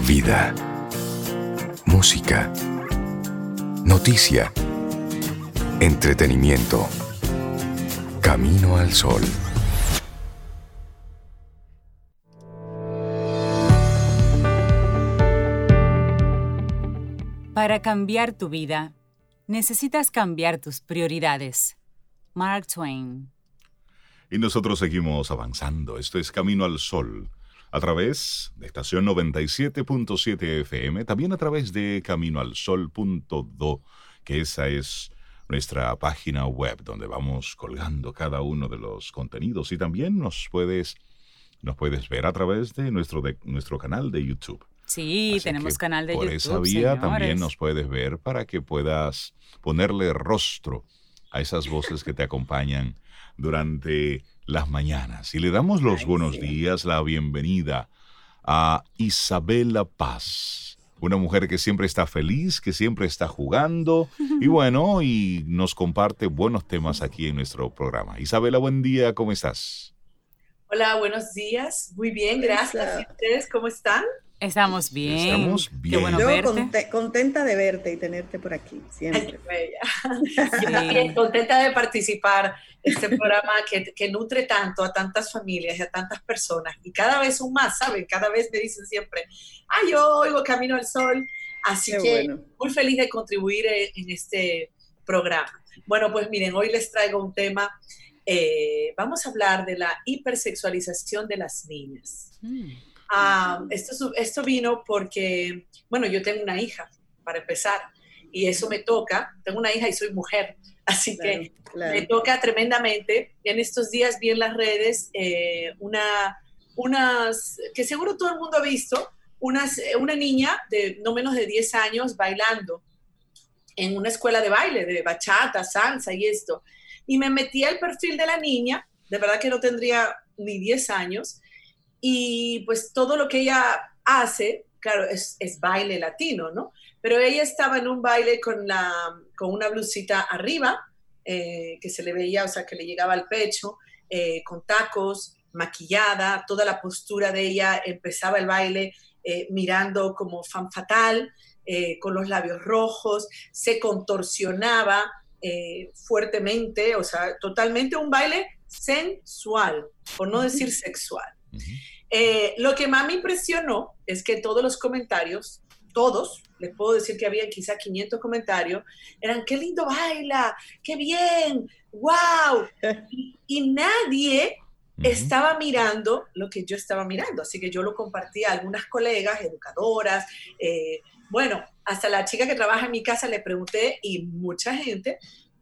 Vida. Música. Noticia. Entretenimiento. Camino al sol. Para cambiar tu vida, necesitas cambiar tus prioridades. Mark Twain. Y nosotros seguimos avanzando. Esto es Camino al Sol. A través de estación 97.7 FM, también a través de caminoalsol.do, que esa es nuestra página web donde vamos colgando cada uno de los contenidos y también nos puedes nos puedes ver a través de nuestro de, nuestro canal de YouTube. Sí, tenemos canal de por YouTube. esa vía también nos puedes ver para que puedas ponerle rostro a esas voces que te acompañan durante las mañanas. Y le damos los Ay, buenos sí. días, la bienvenida a Isabela Paz, una mujer que siempre está feliz, que siempre está jugando y bueno, y nos comparte buenos temas aquí en nuestro programa. Isabela, buen día, ¿cómo estás? Hola, buenos días. Muy bien, gracias. ¿Y ustedes cómo están? Estamos bien. Estamos Qué bien. bueno Yo verte. conte- contenta de verte y tenerte por aquí, Ay, siempre. qué bella. Sí. Yo también contenta de participar en este programa que, que nutre tanto a tantas familias y a tantas personas. Y cada vez un más, ¿saben? Cada vez me dicen siempre, ay, yo oigo Camino al Sol. Así Qué que bueno. muy feliz de contribuir en, en este programa. Bueno, pues miren, hoy les traigo un tema. eh, vamos a hablar de la hipersexualización de las niñas. Mm. Ah, esto, vino porque, bueno, yo tengo una hija, para empezar, y eso me toca. Tengo una hija y soy mujer, así que Claro, me toca tremendamente. En estos días vi en las redes eh, una, unas, que seguro todo el mundo ha visto, unas, eh, una niña de no menos de 10 años bailando en una escuela de baile, de bachata, salsa y esto. Y me metí al perfil de la niña, de verdad que no tendría ni 10 años, y pues todo lo que ella hace, claro, es, es baile latino, ¿no? Pero ella estaba en un baile con, la, con una blusita arriba, eh, que se le veía, o sea, que le llegaba al pecho, eh, con tacos, maquillada, toda la postura de ella, empezaba el baile eh, mirando como fan fatal, con los labios rojos, se contorsionaba fuertemente, o sea, totalmente un baile sensual, por no decir sexual. Eh, lo que más me impresionó es que todos los comentarios, todos, les puedo decir que había quizá 500 comentarios, eran, qué lindo baila, qué bien, wow. Y, y nadie estaba mirando lo que yo estaba mirando, así que yo lo compartí a algunas colegas, educadoras, eh, bueno, hasta la chica que trabaja en mi casa le pregunté y mucha gente,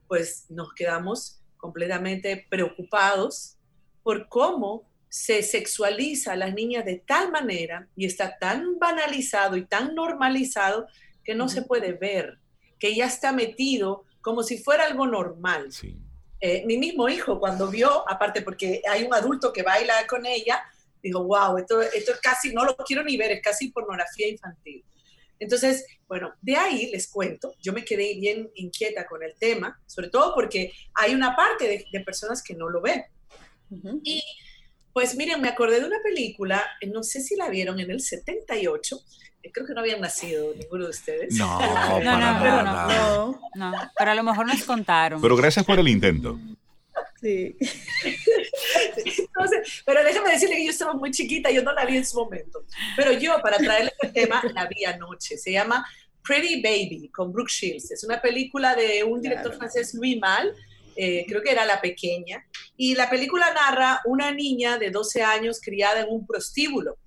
pues nos quedamos completamente preocupados por cómo se sexualiza a las niñas de tal manera y está tan banalizado y tan normalizado que no se puede ver, que ya está metido como si fuera algo normal. Sí. Eh, mi mismo hijo cuando vio, aparte porque hay un adulto que baila con ella, dijo, wow, esto, esto es casi, no lo quiero ni ver, es casi pornografía infantil. Entonces, bueno, de ahí les cuento, yo me quedé bien inquieta con el tema, sobre todo porque hay una parte de, de personas que no lo ven. Y pues miren, me acordé de una película, eh, no sé si la vieron en el 78, eh, creo que no habían nacido ninguno de ustedes. No, No, para no, pero nada. No, No, pero a lo mejor nos contaron. Pero gracias por el intento. sí. Entonces, pero déjame decirle que yo estaba muy chiquita, yo no la vi en su momento. Pero yo, para traerle el tema, la vi anoche. Se llama Pretty Baby con Brooke Shields. Es una película de un director Claro. francés, Louis Mal, eh, creo que era la pequeña. Y la película narra una niña de 12 años criada en un prostíbulo.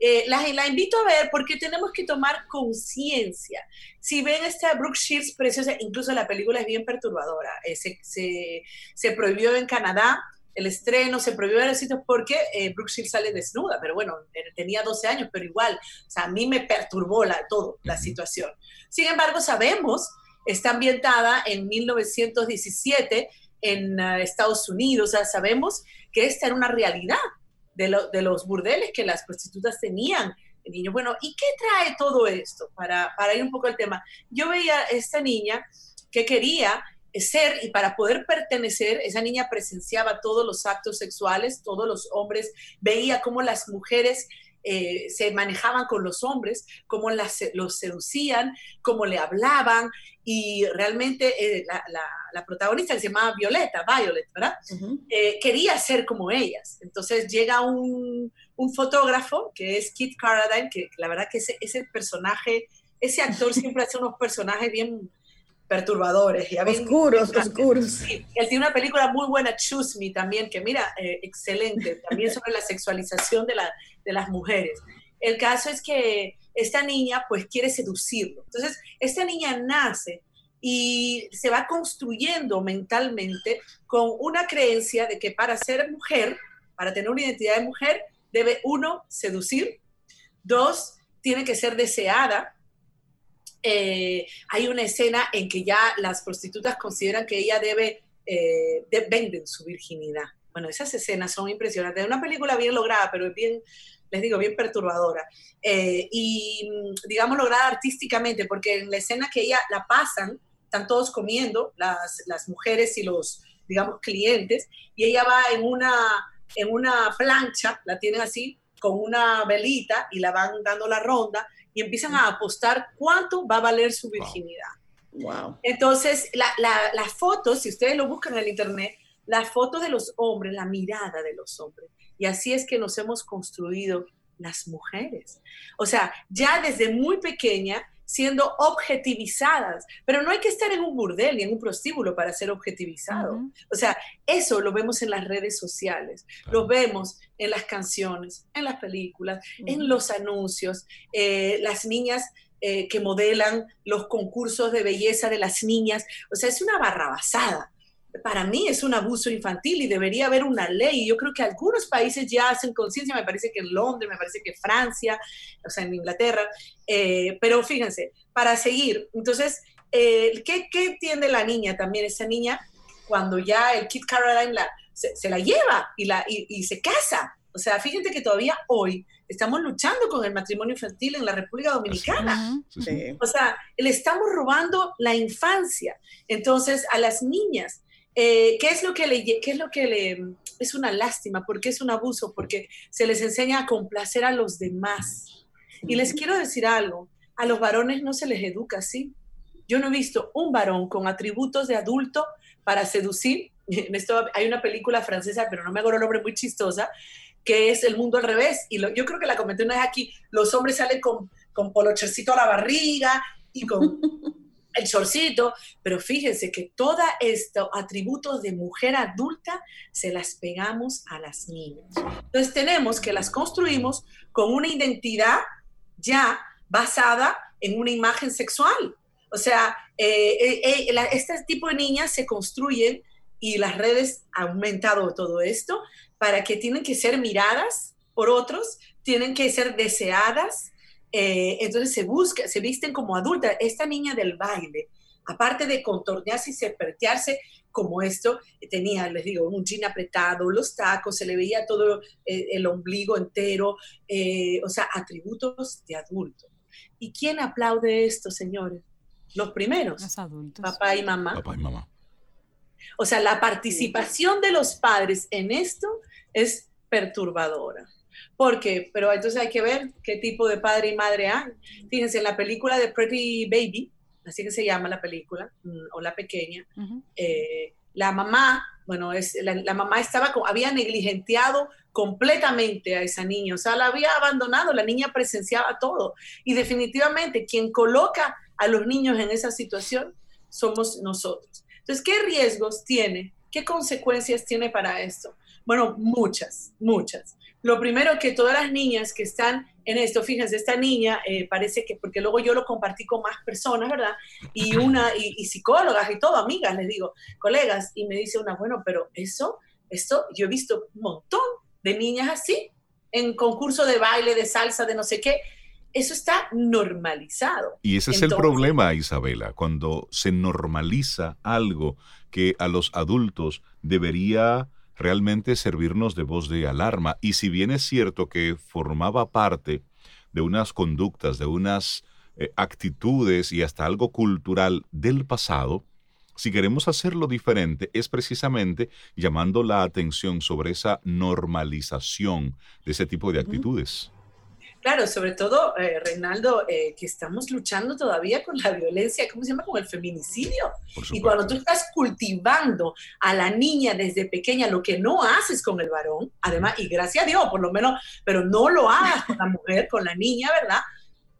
Eh, la, la invito a ver porque tenemos que tomar conciencia. Si ven esta Brooke Shields preciosa, incluso la película es bien perturbadora. Eh, se, se- se prohibió en Canadá el estreno, se prohibió en los sitios porque eh, Brooke Shields sale desnuda, pero bueno, eh, tenía 12 años, pero igual, o sea, a mí me perturbó la, todo, la situación. Sin embargo, sabemos, está ambientada en 1917 en uh, Estados Unidos, o sea, sabemos que esta era una realidad de, lo- de los burdeles que las prostitutas tenían. de niños. Bueno, ¿y qué trae todo esto? Para, para ir un poco al tema. Yo veía a esta niña que quería ser y para poder pertenecer, esa niña presenciaba todos los actos sexuales, todos los hombres, veía cómo las mujeres eh, se manejaban con los hombres, cómo las, los seducían, cómo le hablaban, y realmente eh, la, la, protagonista que se llamaba Violeta, Violet, ¿verdad? Eh, quería ser como ellas. Entonces llega un, un, fotógrafo que es Kit Carradine, que la verdad que ese, ese personaje, ese actor siempre hace unos personajes bien perturbadores. Y oscuros, oscuros. Sí, él tiene una película muy buena, Choose Me, también, que mira, eh, excelente, también sobre la sexualización de, la, de las mujeres. El caso es que esta niña pues quiere seducirlo. Entonces, esta niña nace y se va construyendo mentalmente con una creencia de que para ser mujer, para tener una identidad de mujer, debe uno, seducir, dos, tiene que ser deseada, eh, hay una escena en que ya las prostitutas consideran que ella debe, eh, venden su virginidad. Bueno, esas escenas son impresionantes. Es una película bien lograda, pero bien, les digo, bien perturbadora. Eh, y, digamos, lograda artísticamente, porque en la escena que ella la pasan, están todos comiendo, las, las mujeres y los, digamos, clientes, y ella va en una, en una plancha, la tienen así, con una velita y la van dando la ronda y empiezan a apostar cuánto va a valer su virginidad. Wow. Entonces, las fotos, si ustedes lo buscan en el internet, las fotos de los hombres, la mirada de los hombres. Y así es que nos hemos construido las mujeres. O sea, ya desde muy pequeña siendo objetivizadas, pero no hay que estar en un burdel ni en un prostíbulo para ser objetivizado. O sea, eso lo vemos en las redes sociales, lo vemos en las canciones, en las películas, en los anuncios, eh, las niñas eh, que modelan los concursos de belleza de las niñas, o sea, es una barrabasada para mí es un abuso infantil y debería haber una ley. Yo creo que algunos países ya hacen conciencia, me parece que en Londres, me parece que Francia, o sea, en Inglaterra, eh, pero fíjense, para seguir, entonces, eh, ¿qué, ¿qué, entiende la niña también? Esa niña, cuando ya el Kid Caroline la, se, la lleva y, la, y, se casa. O sea, fíjense que todavía hoy estamos luchando con el matrimonio infantil en la República Dominicana. O sea, le estamos robando la infancia. Entonces, a las niñas eh, ¿qué, es lo que le, ¿Qué es lo que le... Es una lástima, porque es un abuso, porque se les enseña a complacer a los demás. Y les quiero decir algo, a los varones no se les educa así. Yo no he visto un varón con atributos de adulto para seducir. En esto hay una película francesa, pero no me acuerdo el nombre, muy chistosa, que es El Mundo al Revés. Y yo creo que la comenté una vez aquí, los hombres salen con, con polochercito a la barriga y con el shortcito, pero fíjense que todos estos atributos de mujer adulta se las pegamos a las niñas. Entonces tenemos que las construimos con una identidad ya basada en una imagen sexual. O sea, eh, eh, eh, este tipo de niñas se construyen y las redes han aumentado todo esto para que tienen que ser miradas por otros, tienen que ser deseadas, eh, entonces se busca, se visten como adultas. Esta niña del baile, aparte de contornearse y serpentearse como esto, tenía, les digo, un jean apretado, los tacos, se le veía todo eh, el ombligo entero, eh, o sea, atributos de adulto. ¿Y quién aplaude esto, señores? Los primeros. Los adultos. Papá y mamá. Papá y mamá. O sea, la participación de los padres en esto es perturbadora. ¿Por qué? Pero entonces hay que ver qué tipo de padre y madre hay. Fíjense, en la película de Pretty Baby, así que se llama la película, mm, o la pequeña, eh, la mamá, bueno, es, la, mamá estaba, había negligenteado completamente a esa niña, o sea, la había abandonado, la niña presenciaba todo. Y definitivamente quien coloca a los niños en esa situación somos nosotros. Entonces, ¿qué riesgos tiene? ¿Qué consecuencias tiene para esto? Bueno, muchas, muchas. Lo primero que todas las niñas que están en esto, fíjense, esta niña eh, parece que, porque luego yo lo compartí con más personas, ¿verdad? Y una, y, psicólogas y todo, amigas, les digo, colegas, y me dice una, bueno, pero eso, esto, yo he visto un montón de niñas así, en concurso de baile, de salsa, de no sé qué, eso está normalizado. Y ese es el problema, Isabela, cuando se normaliza algo que a los adultos debería realmente servirnos de voz de alarma. Y si bien es cierto que formaba parte de unas conductas, de unas eh, actitudes y hasta algo cultural del pasado, si queremos hacerlo diferente es precisamente llamando la atención sobre esa normalización de ese tipo de actitudes. Claro, sobre todo, eh, Reinaldo, eh, que estamos luchando todavía con la violencia, ¿cómo se llama? Con el feminicidio. Y cuando tú estás cultivando a la niña desde pequeña, lo que no haces con el varón, además, y gracias a Dios, por lo menos, pero no lo hagas con la mujer, con la niña, ¿verdad?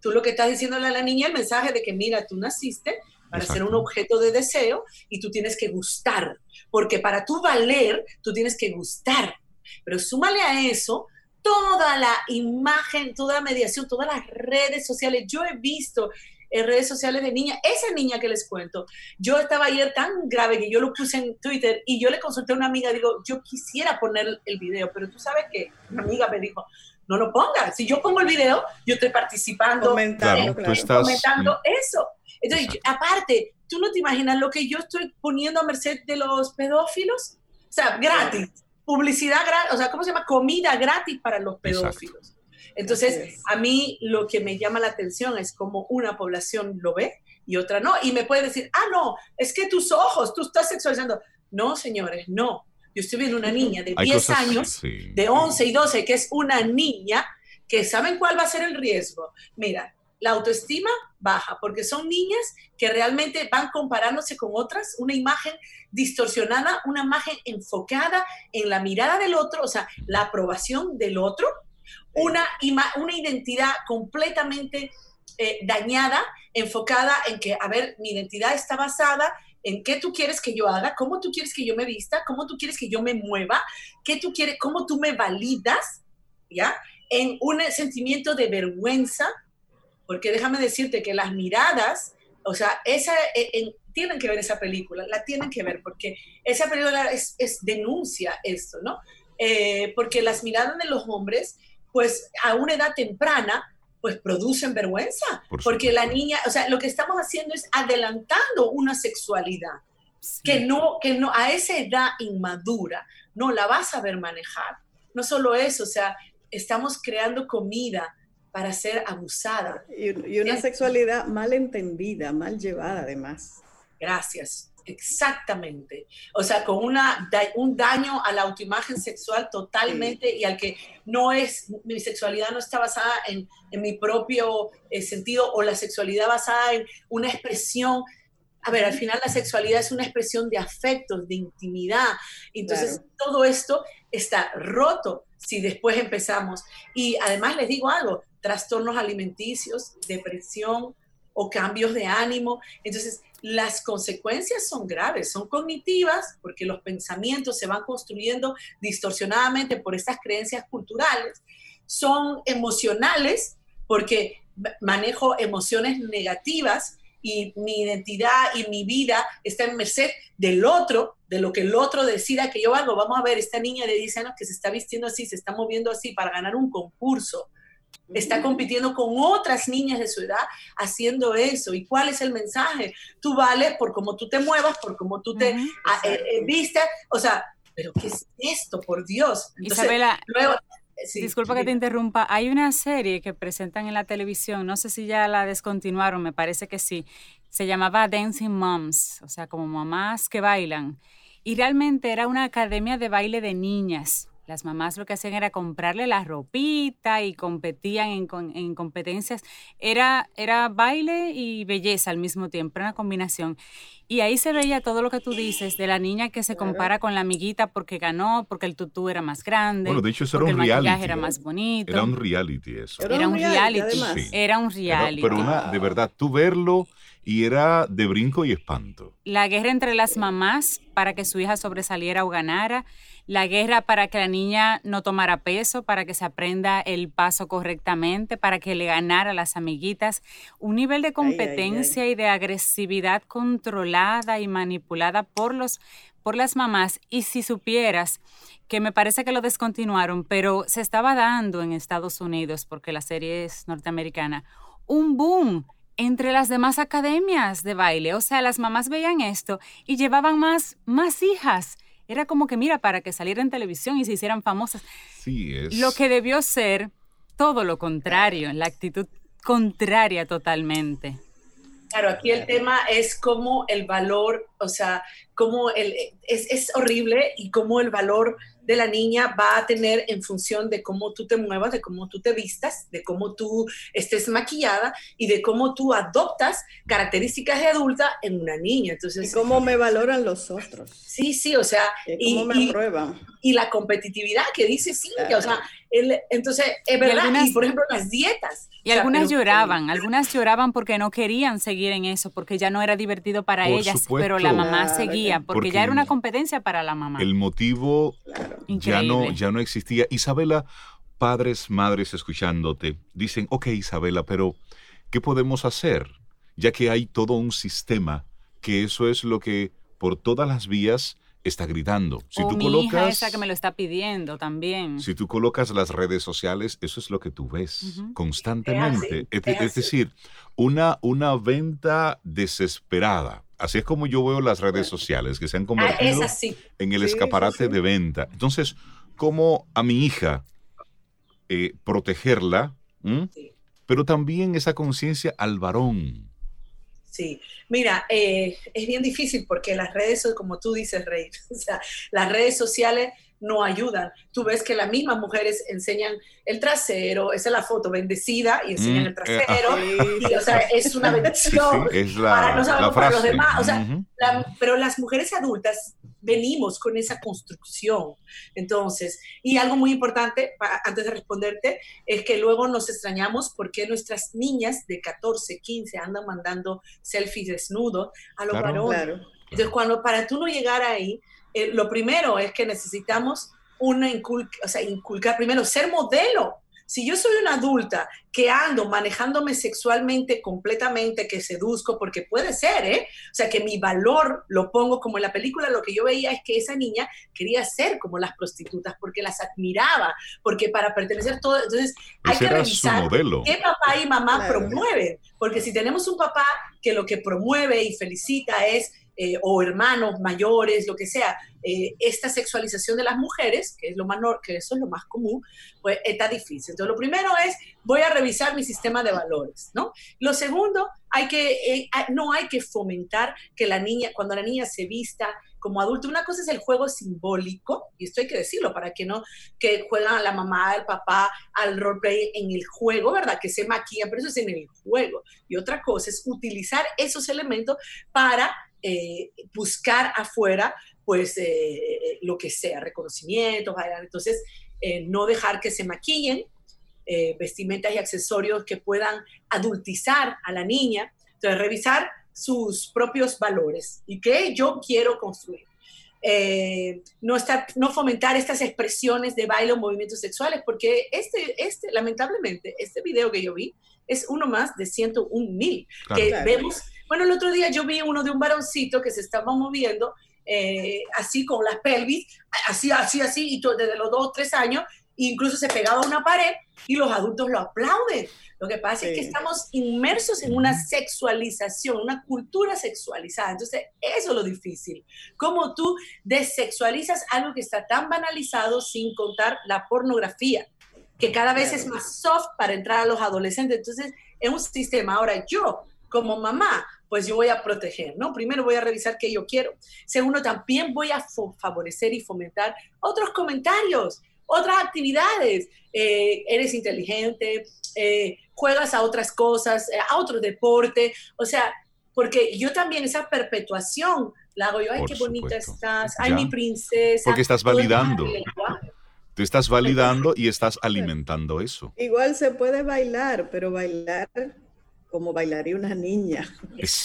Tú lo que estás diciéndole a la niña, el mensaje de que, mira, tú naciste para ser un objeto de deseo y tú tienes que gustar, porque para tú valer, tú tienes que gustar. Pero súmale a eso toda la imagen, toda la mediación, todas las redes sociales. Yo he visto en redes sociales de niña, esa niña que les cuento, yo estaba ayer tan grave que yo lo puse en Twitter y yo le consulté a una amiga, digo, yo quisiera poner el video, pero tú sabes que una amiga me dijo, no lo pongas, si yo pongo el video, yo estoy participando, comentando, comentando eso. Entonces, aparte, tú no te imaginas lo que yo estoy poniendo a merced de los pedófilos, o sea, gratis publicidad gratis, o sea, ¿cómo se llama? Comida gratis para los pedófilos. Entonces, a mí lo que me llama la atención es cómo una población lo ve y otra no. Y me puede decir, ah, no, es que tus ojos, tú estás sexualizando. No, señores, no. Yo estoy viendo una niña de 10 años, de 11 y 12, que es una niña que saben cuál va a ser el riesgo. Mira, la autoestima baja, porque son niñas que realmente van comparándose con otras, una imagen distorsionada, una imagen enfocada en la mirada del otro, o sea, la aprobación del otro, una, una identidad completamente eh, dañada, enfocada en que, a ver, mi identidad está basada en qué tú quieres que yo haga, cómo tú quieres que yo me vista, cómo tú quieres que yo me mueva, qué tú quieres, cómo tú me validas, ¿ya? En un sentimiento de vergüenza, porque déjame decirte que las miradas, o sea, esa, e, tienen que ver esa película, la tienen que ver, porque esa película es, denuncia esto, ¿no? Eh, porque las miradas de los hombres, pues a una edad temprana, pues producen vergüenza, porque la niña, o sea, lo que estamos haciendo es adelantando una sexualidad que no, que no, a esa edad inmadura no la vas a ver manejar. No solo eso, o sea, estamos creando comida, para ser abusada. Y, una sexualidad mal entendida, mal llevada además. Gracias, exactamente. O sea, con una, un daño a la autoimagen sexual totalmente y al que no es, mi sexualidad no está basada en, en mi propio eh, sentido o la sexualidad basada en una expresión a ver, al final la sexualidad es una expresión de afectos, de intimidad. Entonces, todo esto está roto si después empezamos. Y además les digo algo, trastornos alimenticios, depresión o cambios de ánimo. Entonces, las consecuencias son graves, son cognitivas, porque los pensamientos se van construyendo distorsionadamente por estas creencias culturales, son emocionales, porque manejo emociones negativas y mi identidad y mi vida está en merced del otro, de lo que el otro decida que yo hago. Vamos a ver, esta niña de 10 años que se está vistiendo así, se está moviendo así para ganar un concurso está compitiendo con otras niñas de su edad haciendo eso. ¿Y cuál es el mensaje? Tú vales por cómo tú te muevas, por cómo tú te eh, eh, vistes. O sea, ¿pero qué es esto? Por Dios. Isabela, disculpa que te interrumpa. Hay una serie que presentan en la televisión, no sé si ya la descontinuaron, me parece que sí. Se llamaba Dancing Moms, o sea, como mamás que bailan. Y realmente era una academia de baile de niñas las mamás lo que hacían era comprarle la ropita y competían en, competencias. Era, era baile y belleza al mismo tiempo, era una combinación. Y ahí se veía todo lo que tú dices de la niña que se compara con la amiguita porque ganó, porque el tutú era más grande. Bueno, de hecho, eso era un reality. era más bonito. Era un reality eso. Era, un reality. Era un reality. pero una, de verdad, tú verlo y era de brinco y espanto. La guerra entre las mamás para que su hija sobresaliera o ganara la guerra para que la niña no tomara peso, para que se aprenda el paso correctamente, para que le ganara a las amiguitas, un nivel de competencia y de agresividad controlada y manipulada por los por las mamás. Y si supieras que me parece que lo descontinuaron, pero se estaba dando en Estados Unidos porque la serie es norteamericana, un boom entre las demás academias de baile, o sea, las mamás veían esto y llevaban más más hijas era como que, mira, para que saliera en televisión y se hicieran famosas. Sí, es. Lo que debió ser todo lo contrario, la actitud contraria totalmente. Claro, aquí el tema es cómo el valor, o sea, cómo el, es, es horrible y cómo el valor de la niña va a tener en función de cómo tú te muevas, de cómo tú te vistas, de cómo tú estés maquillada y de cómo tú adoptas características de adulta en una niña. Entonces, y cómo me valoran los otros. Sí, sí, o sea, y, cómo me. Y la competitividad que dice Cintia, o sea, entonces, es verdad, y, por ejemplo, las dietas. Y algunas lloraban, algunas lloraban porque no querían seguir en eso, porque ya no era divertido para ellas, pero la mamá seguía, porque, ya era una competencia para la mamá. El motivo ya, no, ya no existía. Isabela, padres, madres escuchándote, dicen, ok Isabela, pero ¿qué podemos hacer? Ya que hay todo un sistema, que eso es lo que por todas las vías está gritando. Si tú mi colocas, hija esa que me lo está pidiendo también. Si tú colocas las redes sociales, eso es lo que tú ves constantemente. Es, decir, una, una venta desesperada. Así es como yo veo las redes sociales, que se han ah, convertido en el escaparate de venta. Entonces, ¿cómo a mi hija eh, protegerla? Pero también esa conciencia al varón. Sí, mira, eh, es bien difícil porque las redes, como tú dices, Rey, o sea, las redes sociales no ayudan. Tú ves que las mismas mujeres enseñan el trasero, esa es la foto bendecida y enseñan mm, el eh, trasero, y, o sea, es una bendición es la, para, los demás, o sea, pero las mujeres adultas venimos con esa construcción. Entonces, y algo muy importante, antes de responderte, es que luego nos extrañamos porque nuestras niñas de 14, 15 andan mandando selfies desnudos a los varones. Entonces, cuando para tú no llegar ahí, eh, lo primero es que necesitamos una inculca, o sea, inculcar primero, ser modelo. Si yo soy una adulta que ando manejándome sexualmente completamente, que seduzco, porque puede ser, ¿eh? O sea, que mi valor lo pongo como en la película, lo que yo veía es que esa niña quería ser como las prostitutas, porque las admiraba, porque para pertenecer todo, entonces hay que revisar qué papá y mamá promueven, porque si tenemos un papá que lo que promueve y felicita es eh, o hermanos mayores, lo que sea, eh, esta sexualización de las mujeres, que es lo más que eso es lo más común, pues está difícil. Entonces, lo primero es, voy a revisar mi sistema de valores, ¿no? Lo segundo, hay que, eh, no hay que fomentar que la niña, cuando la niña se vista como adulto, una cosa es el juego simbólico, y esto hay que decirlo para que no, que juegan a la mamá, el papá, al roleplay en el juego, ¿verdad? Que se maquillan, pero eso es en el juego. Y otra cosa es utilizar esos elementos para eh, buscar afuera, pues, eh, lo que sea, reconocimientos, entonces, eh, no dejar que se maquillen, vestimentas y accesorios que puedan adultizar a la niña, entonces, revisar sus propios valores y qué yo quiero construir. no, estar, no fomentar estas expresiones de baile o movimientos sexuales, porque este, este, lamentablemente, este video que yo vi es uno más de 101 mil, que vemos bueno, el otro día yo vi uno de un varoncito que se estaba moviendo eh, así con las pelvis, así, así, así, y todo, desde los dos o tres años, incluso se pegaba a una pared y los adultos lo aplauden. Lo que pasa es que estamos inmersos en una sexualización, una cultura sexualizada. Entonces, eso es lo difícil. Cómo tú desexualizas algo que está tan banalizado sin contar la pornografía, que cada vez es más soft para entrar a los adolescentes. Entonces, es un sistema. Ahora, yo como mamá, pues yo voy a proteger, ¿no? Primero voy a revisar qué yo quiero. Segundo, también voy a favorecer y fomentar otros comentarios, otras actividades. Eh, eres inteligente, eh, juegas a otras cosas, eh, a otro deporte, o sea, porque yo también esa perpetuación la hago yo, ay, qué bonita estás, ay, mi princesa. Porque estás validando. Tú estás validando y estás alimentando eso. Igual se puede bailar, pero bailar como bailaría una niña.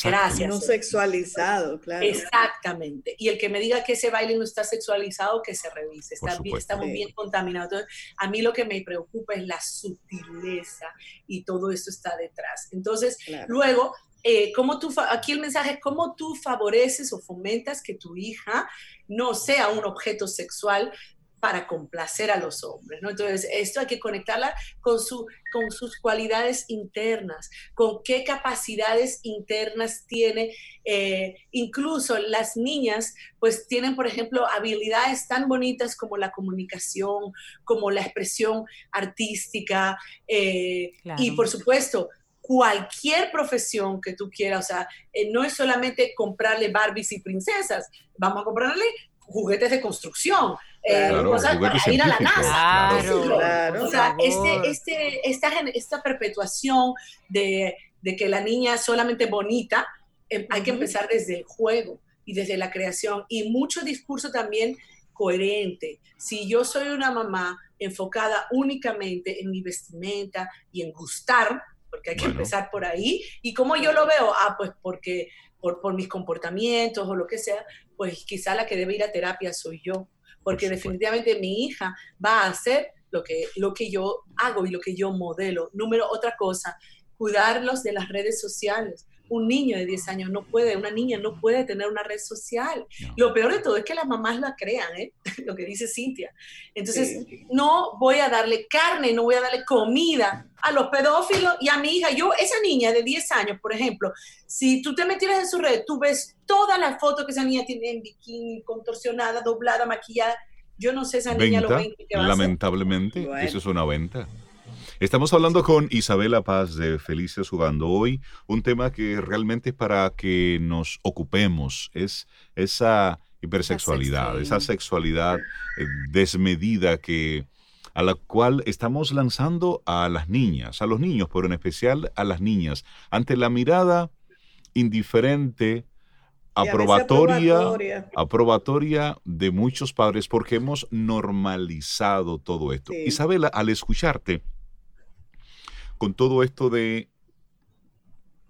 Gracias. No sexualizado, claro. Exactamente. Y el que me diga que ese baile no está sexualizado, que se revise. Está bien, estamos bien contaminados. a mí lo que me preocupa es la sutileza y todo esto está detrás. Entonces, luego, eh, ¿cómo tú, aquí el mensaje es cómo tú favoreces o fomentas que tu hija no sea un objeto sexual para complacer a los hombres, ¿no? Entonces, esto hay que conectarla con, su, con sus cualidades internas, con qué capacidades internas tiene. Eh, incluso las niñas, pues tienen, por ejemplo, habilidades tan bonitas como la comunicación, como la expresión artística, eh, y por supuesto, cualquier profesión que tú quieras, o sea, eh, no es solamente comprarle Barbies y princesas, vamos a comprarle juguetes de construcción, eh, Claro, cosas para ir a la NASA. claro. Claro. O sea, este, este, esta, esta perpetuación de, de que la niña es solamente bonita, eh, hay que empezar desde el juego y desde la creación. Y mucho discurso también coherente. Si yo soy una mamá enfocada únicamente en mi vestimenta y en gustar, porque hay que Bueno. empezar por ahí, y como yo lo veo, ah, pues porque por, por mis comportamientos o lo que sea, pues quizá la que debe ir a terapia soy yo, porque definitivamente mi hija va a hacer lo que, lo que yo hago y lo que yo modelo. Número, otra cosa, cuidarlos de las redes sociales. Un niño de 10 años no puede, una niña no puede tener una red social. No. Lo peor de todo es que las mamás la crean, ¿eh? lo que dice Cintia. Entonces, Sí. no voy a darle carne, no voy a darle comida a los pedófilos y a mi hija. Yo, esa niña de 10 años, por ejemplo, si tú te metieras en su red, tú ves todas las fotos que esa niña tiene en bikini, contorsionada, doblada, maquillada. Yo no sé esa niña lo Venta, 20 que va a hacer. lamentablemente, Bueno. eso es una venta. Estamos hablando con Isabela Paz de Felices Jugando hoy, un tema que realmente es para que nos ocupemos, es esa hipersexualidad, esa sexualidad eh, desmedida que a la cual estamos lanzando a las niñas, a los niños, pero en especial a las niñas, ante la mirada indiferente, aprobatoria, aprobatoria. aprobatoria de muchos padres porque hemos normalizado todo esto. Sí. Isabela, al escucharte con todo esto de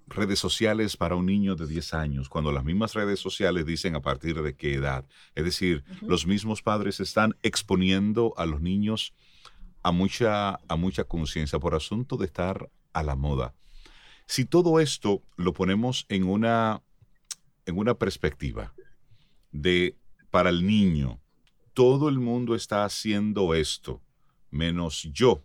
redes sociales para un niño de 10 años, cuando las mismas redes sociales dicen a partir de qué edad, es decir, los mismos padres están exponiendo a los niños a mucha, a mucha conciencia por asunto de estar a la moda. Si todo esto lo ponemos en una, en una perspectiva de para el niño, todo el mundo está haciendo esto, menos yo.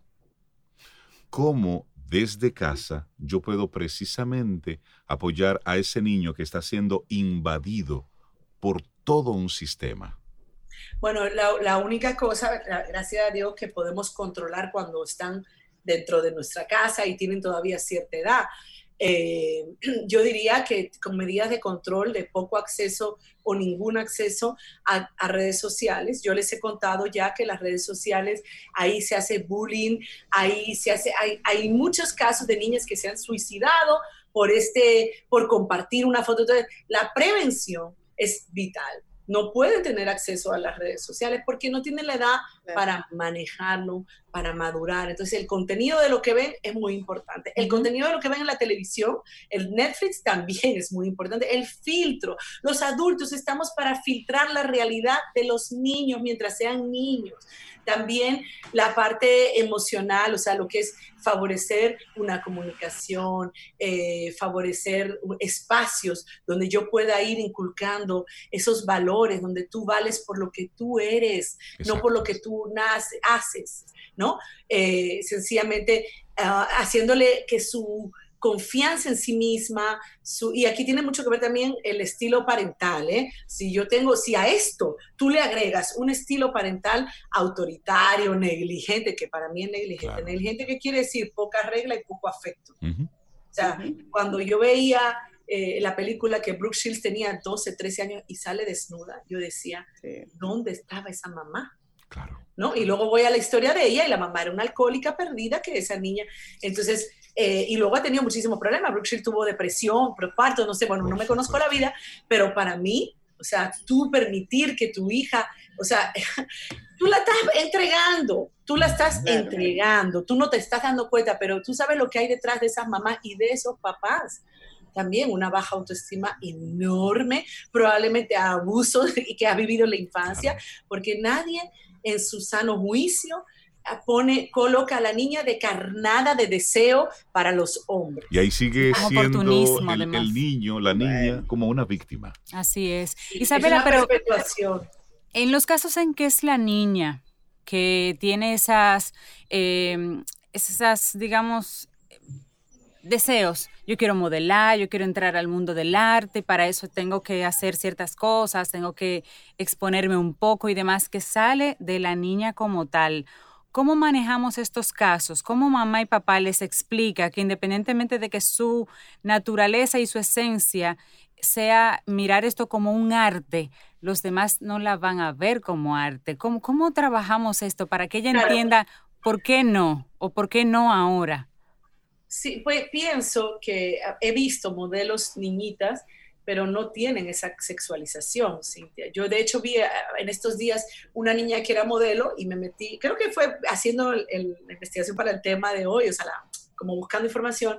¿Cómo desde casa yo puedo precisamente apoyar a ese niño que está siendo invadido por todo un sistema? Bueno, la, única cosa, gracias a Dios, que podemos controlar cuando están dentro de nuestra casa y tienen todavía cierta edad. Eh, yo diría que con medidas de control de poco acceso o ningún acceso a, a redes sociales. Yo les he contado ya que las redes sociales, ahí se hace bullying, ahí se hace, hay, hay muchos casos de niñas que se han suicidado por, este, por compartir una foto. Entonces, la prevención es vital. No pueden tener acceso a las redes sociales porque no tienen la edad Claro. para manejarlo, para madurar. Entonces, el contenido de lo que ven es muy importante. El Ujú. contenido de lo que ven en la televisión, el Netflix también es muy importante. El filtro. Los adultos estamos para filtrar la realidad de los niños mientras sean niños. También la parte emocional, o sea, lo que es favorecer una comunicación, eh, favorecer espacios donde yo pueda ir inculcando esos valores, donde tú vales por lo que tú eres, no por lo que tú nace, haces, ¿no? Eh, sencillamente ah, haciéndole que su confianza en sí misma, su, y aquí tiene mucho que ver también el estilo parental, ¿eh? Si yo tengo, si a esto tú le agregas un estilo parental autoritario, negligente, que para mí es negligente, Claro. negligente que quiere decir poca regla y poco afecto. O sea, cuando yo veía eh, la película que Brooke Shields tenía 12, 13 años y sale desnuda, yo decía, Sí. ¿dónde estaba esa mamá? Claro. ¿no? Y luego voy a la historia de ella y la mamá era una alcohólica perdida que esa niña. Entonces, eh, y luego ha tenido muchísimos problemas. Brooke Shields tuvo depresión, preparto, no sé, bueno, no me conozco la vida, pero para mí, o sea, tú permitir que tu hija, o sea, tú la estás entregando, tú la estás Claro. entregando, tú no te estás dando cuenta, pero tú sabes lo que hay detrás de esas mamás y de esos papás. También una baja autoestima enorme, probablemente abuso y que ha vivido en la infancia, porque nadie en su sano juicio pone, coloca a la niña de carnada de deseo para los hombres. Y ahí sigue Como siendo el, niño, la niña, Bueno. como una víctima. Así es. Isabela, pero en los casos en que es la niña que tiene esas, eh, esas, digamos, deseos. Yo quiero modelar, yo quiero entrar al mundo del arte, para eso tengo que hacer ciertas cosas, tengo que exponerme un poco y demás, que sale de la niña como tal. ¿Cómo manejamos estos casos? ¿Cómo mamá y papá les explica que independientemente de que su naturaleza y su esencia sea mirar esto como un arte, los demás no la van a ver como arte. ¿Cómo, cómo trabajamos esto para que ella entienda por qué no o por qué no ahora? Sí, pues pienso que he visto modelos niñitas pero no tienen esa sexualización, Cintia. Yo de hecho vi en estos días una niña que era modelo y me metí, creo que fue haciendo la investigación para el tema de hoy, o sea, como buscando información,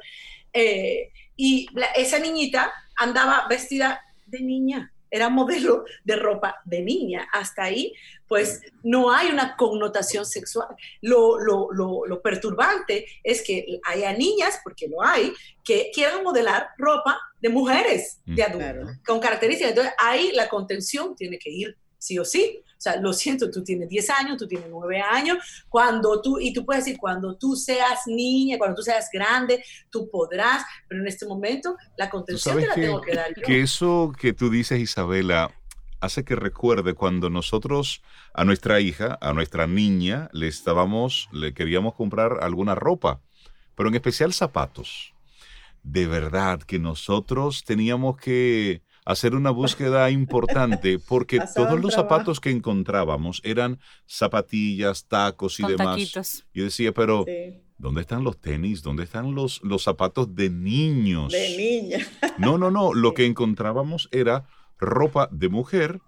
eh, y esa niñita andaba vestida de niña, era modelo de ropa de niña. Hasta ahí, pues no hay una connotación sexual. Lo, lo, lo, perturbante es que haya niñas, porque lo hay, que quieran modelar ropa de mujeres, de adultos, con características. Entonces ahí la contención tiene que ir sí o sí. O sea, lo siento, tú tienes 10 años, tú tienes 9 años, cuando tú, y tú puedes decir, cuando tú seas niña, cuando tú seas grande, tú podrás, pero en este momento la contención te la tengo que dar yo. Que eso que tú dices, Isabela, hace que recuerde cuando nosotros a nuestra hija, a nuestra niña, le estábamos, le queríamos comprar alguna ropa, pero en especial zapatos. De verdad que nosotros teníamos que hacer una búsqueda importante porque todos los zapatos que encontrábamos eran zapatillas, tacos y demás. Y decía, pero ¿dónde están los tenis? ¿Dónde están los, los zapatos de niños? De niña. No, no, no. Lo que encontrábamos era ropa de mujer.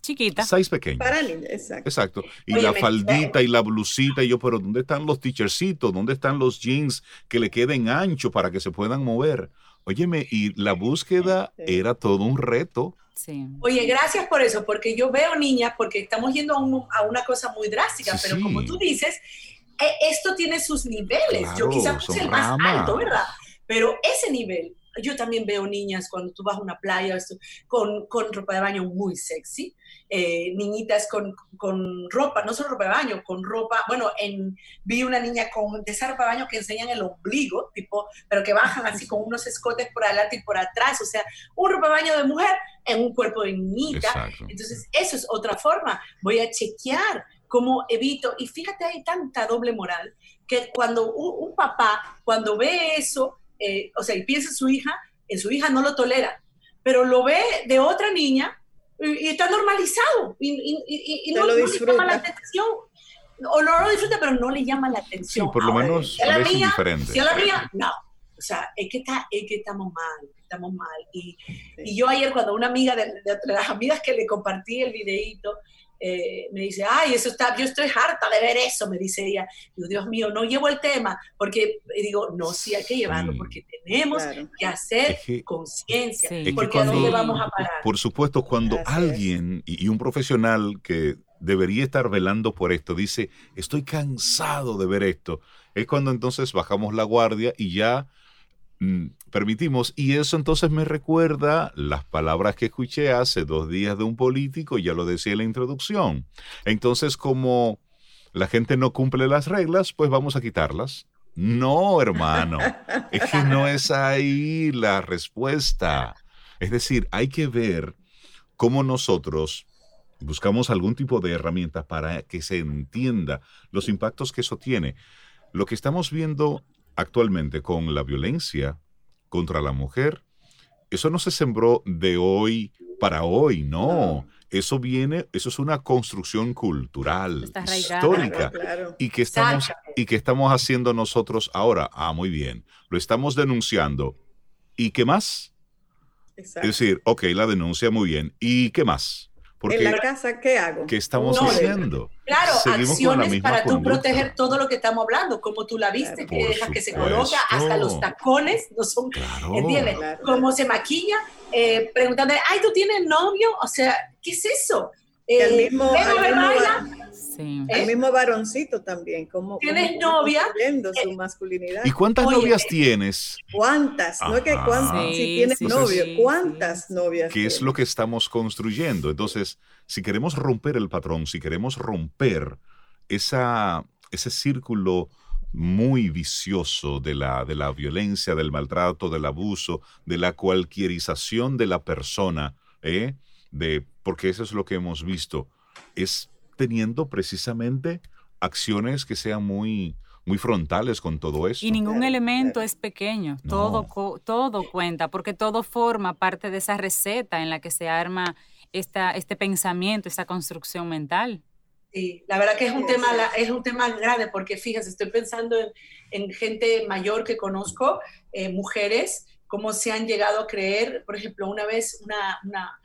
Chiquita. Size pequeño. Para niña, exacto. Exacto. Y la faldita y la blusita. Y yo, pero ¿dónde están los teachercitos? ¿Dónde están los jeans que le queden ancho para que se puedan mover? Óyeme, y la búsqueda era todo un reto. Sí. Oye, gracias por eso, porque yo veo niñas, porque estamos yendo a, una cosa muy drástica, pero como tú dices, e, esto tiene sus niveles. yo quizás puse el más alto, ¿verdad? Pero ese nivel, yo también veo niñas cuando tú vas a una playa con, con ropa de baño muy sexy, eh, niñitas con, con, ropa, no solo ropa de baño, con ropa, bueno, en, vi una niña con de esa ropa de baño que enseñan el ombligo, tipo, pero que bajan así con unos escotes por adelante y por atrás, o sea, un ropa de baño de mujer en un cuerpo de niñita. Entonces, eso es otra forma. Voy a chequear cómo evito, y fíjate, hay tanta doble moral, que cuando un, papá, cuando ve eso, eh, o sea, y piensa en su hija, en su hija no lo tolera, pero lo ve de otra niña y, está normalizado y, no, le llama la atención. O no lo disfruta, pero no le llama la atención. Sí, por lo menos a la mía, Si a la mía, no. O sea, es que, está, es que estamos mal, estamos mal. Y, y yo ayer cuando una amiga de, de, las amigas que le compartí el videíto, eh, me dice, ay, eso está, yo estoy harta de ver eso, me dice ella. Digo, Dios mío, no llevo el tema, porque digo, no, sí hay que llevarlo, porque tenemos que hacer conciencia, porque a dónde vamos a parar. Por supuesto, cuando alguien y un profesional que debería estar velando por esto dice, estoy cansado de ver esto, es cuando entonces bajamos la guardia y ya permitimos. Y eso entonces me recuerda las palabras que escuché hace dos días de un político, ya lo decía en la introducción. Entonces, como la gente no cumple las reglas, pues vamos a quitarlas. No, hermano, es que no es ahí la respuesta. Es decir, hay que ver cómo nosotros buscamos algún tipo de herramientas para que se entienda los impactos que eso tiene. Lo que estamos viendo actualmente con la violencia contra la mujer, eso no se sembró de hoy para hoy, no. Eso viene, eso es una construcción cultural, histórica, y que estamos y que estamos haciendo nosotros ahora. Ah, muy bien. Lo estamos denunciando. ¿Y qué más? Es decir, ok, la denuncia muy bien. ¿Y qué más? En la casa, ¿qué hago? ¿Qué estamos haciendo? Claro, acciones para tú proteger todo lo que estamos hablando, como tú la viste, que deja que se coloca hasta los tacones, no son, ¿entiendes? Como se maquilla, eh, preguntando, ay, ¿tú tienes novio? O sea, ¿qué es eso? El eh, mismo, el mismo varoncito también. Como, ¿Tienes novia? su masculinidad. ¿Y cuántas novias tienes? ¿Cuántas? No es que cuántas, si tienes novio, ¿cuántas novias? ¿Qué es lo que estamos construyendo? Entonces, si queremos romper el patrón, si queremos romper esa, ese círculo muy vicioso de la, de la violencia, del maltrato, del abuso, de la cualquierización de la persona, ¿eh? de, porque eso es lo que hemos visto, es teniendo precisamente acciones que sean muy, muy frontales con todo eso. Y ningún elemento es pequeño, No. todo, todo cuenta, porque todo forma parte de esa receta en la que se arma esta, este pensamiento, esta construcción mental. Sí, la verdad que es un tema, es un tema grande porque fíjate, estoy pensando en, en gente mayor que conozco, eh, mujeres, cómo se han llegado a creer, por ejemplo, una vez una, una-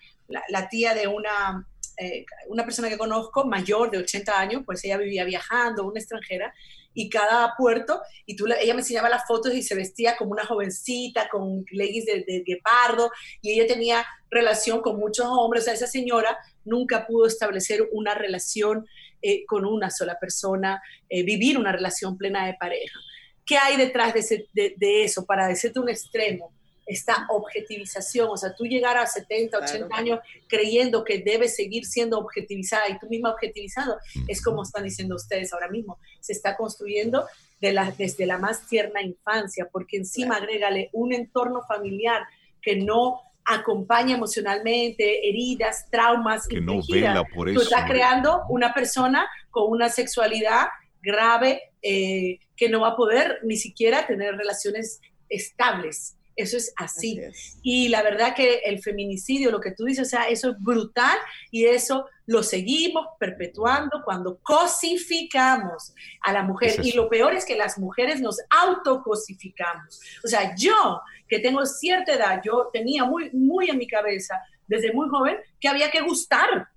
la, tía de una, eh, una persona que conozco, mayor de 80 años, pues ella vivía viajando, una extranjera, y cada puerto, y tú, la- ella me enseñaba las fotos y se vestía como una jovencita, con leggings de, de guepardo, y ella tenía relación con muchos hombres, o sea, esa señora nunca pudo establecer una relación eh, con una sola persona, eh, vivir una relación plena de pareja. ¿Qué hay detrás de, ese- de eso? Para decirte un extremo, esta objetivización, o sea, tú llegar a 70, 80 Claro. años creyendo que debes seguir siendo objetivizada y tú misma objetivizando, es como están diciendo ustedes ahora mismo, se está construyendo de la- desde la más tierna infancia, porque encima Claro. agrégale un entorno familiar que no acompaña emocionalmente, heridas, traumas, que no vela por Tú eso. estás creando una persona con una sexualidad grave eh, que no va a poder ni siquiera tener relaciones estables. Eso es así. Así es. Y la verdad que el feminicidio, lo que tú dices, o sea, eso es brutal y eso lo seguimos perpetuando cuando cosificamos a la mujer. Es. Y lo peor es que las mujeres nos autocosificamos. O sea, yo que tengo cierta edad, yo tenía muy, muy en mi cabeza desde muy joven que había que gustar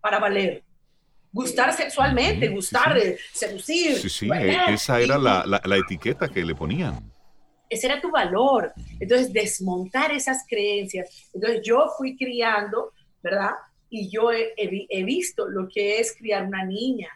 para valer. Gustar sexualmente, Sí, sí, gustar, sí. eh, seducir. Sí, sí, bailar. e- esa era Y- la, la- la etiqueta que le ponían. Ese era tu valor. Entonces, desmontar esas creencias. Entonces, yo fui criando, ¿verdad? Y yo he, he vi- he visto lo que es criar una niña.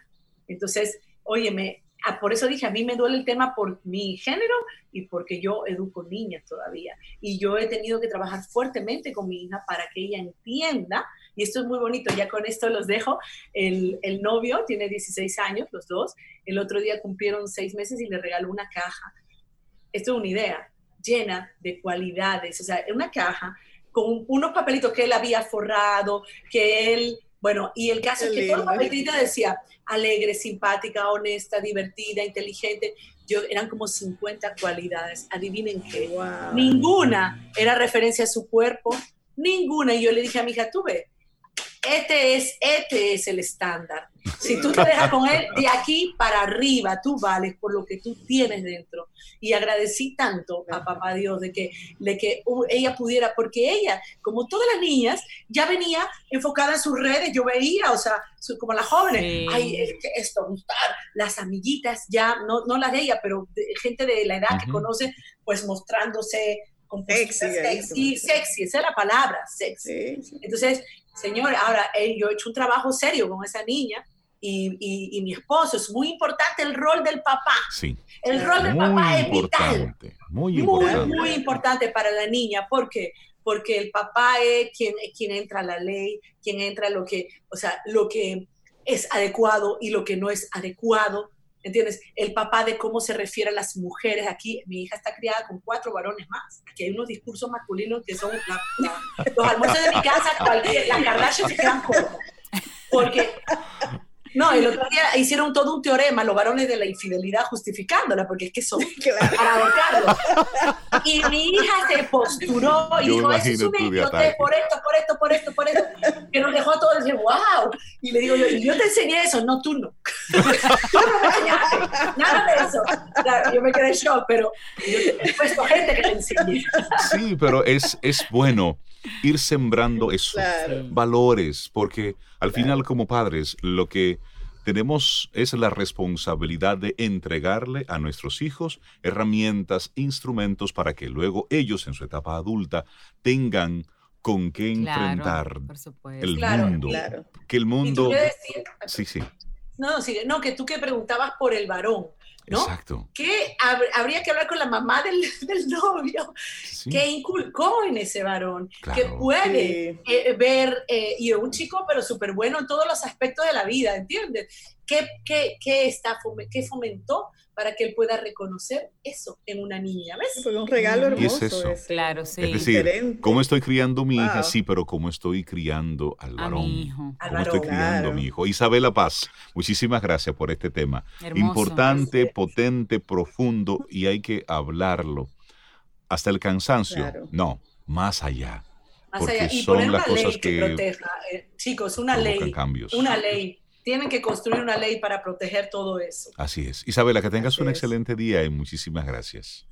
Entonces, óyeme, ah, por eso dije, a mí me duele el tema por mi género y porque yo educo niñas todavía. Y yo he tenido que trabajar fuertemente con mi hija para que ella entienda, y esto es muy bonito, ya con esto los dejo, el novio tiene 16 años, los dos, el otro día cumplieron seis meses y le regaló una caja esto es una idea llena de cualidades, o sea, una caja con unos papelitos que él había forrado, que él, bueno, y el caso Qué es que todos los lindo. papelitos decía alegre, simpática, honesta, divertida, inteligente, yo eran como 50 cualidades, adivinen qué, Wow. ninguna era referencia a su cuerpo, ninguna, y yo le dije a mi hija, tú ve, este es, este es el estándar. Si tú te dejas con él, de aquí para arriba, tú vales por lo que tú tienes dentro. Y agradecí tanto a papá Dios de que, de que ella pudiera, porque ella, como todas las niñas, ya venía enfocada en sus redes, yo veía, o sea, como las jóvenes, Sí. ay, es que esto, gustar, las amiguitas, ya, no, no las de ella, pero de- gente de la edad que conoce, pues mostrándose con Sexy, sexy, sexy, esa es la palabra, sexy. Sí, sí. Entonces, señor, ahora eh, yo he hecho un trabajo serio con esa niña y, y- y mi esposo, es muy importante el rol del papá. Sí, El rol del muy papá es vital, muy muy, importante. muy importante para la niña. ¿Por qué? Porque el papá es quien, quien entra a la ley, quien entra a lo que, o sea, lo que es adecuado y lo que no es adecuado. ¿Entiendes? El papá de cómo se refiere a las mujeres. Aquí mi hija está criada con cuatro varones más. Aquí hay unos discursos masculinos que son los almuerzos de mi casa, las Kardashian se quedan. Porque, no, el otro día hicieron todo un teorema, los varones de la infidelidad justificándola, porque es que son Claro. para ahorcarlos. Y mi hija se posturó y Yo dijo, me eso es una idiotez por esto, por esto, por esto, por esto, que nos dejó a todos y dije, wow. Y le digo yo, y yo te enseñé eso, no tú no. tú no me enseñaste, nada de eso. O sea, yo me quedé en shock, pero yo te he puesto gente que te enseñé. Sí, pero es, es bueno ir sembrando eso, Claro. valores, porque al final como padres lo que tenemos es la responsabilidad de entregarle a nuestros hijos herramientas, instrumentos para que luego ellos en su etapa adulta tengan con qué Claro, enfrentar el Claro, mundo. Claro. Que el mundo... Sí, sí, no, no, sigue. no, que tú que preguntabas por el varón, ¿no? exacto. Que hab- habría que hablar con la mamá del, del novio, Sí, que inculcó en ese varón, que puede Sí. eh, ver, eh, y un chico, pero súper bueno en todos los aspectos de la vida, ¿entiendes? ¿Qué, qué, qué está, qué fomentó para que él pueda reconocer eso en una niña? ¿Ves? Fue un regalo ¿Y es hermoso. eso? ese. Claro, sí. Es decir, Diferente. ¿cómo estoy criando a mi hija? Wow. Sí, pero ¿cómo estoy criando al A varón? mi hijo. Al ¿Cómo estoy criando a Claro. mi hijo? Isabela Paz, muchísimas gracias por este tema. Hermoso. Importante, Sí. potente, profundo y hay que hablarlo. Hasta el cansancio. Claro. No, más allá. Más porque allá. Y son poner las una cosas ley que, que proteja. eh, chicos, una ley. cambios. Una ley. Tienen que construir una ley para proteger todo eso. Así es. Isabela, que tengas Así un es. excelente día y muchísimas gracias.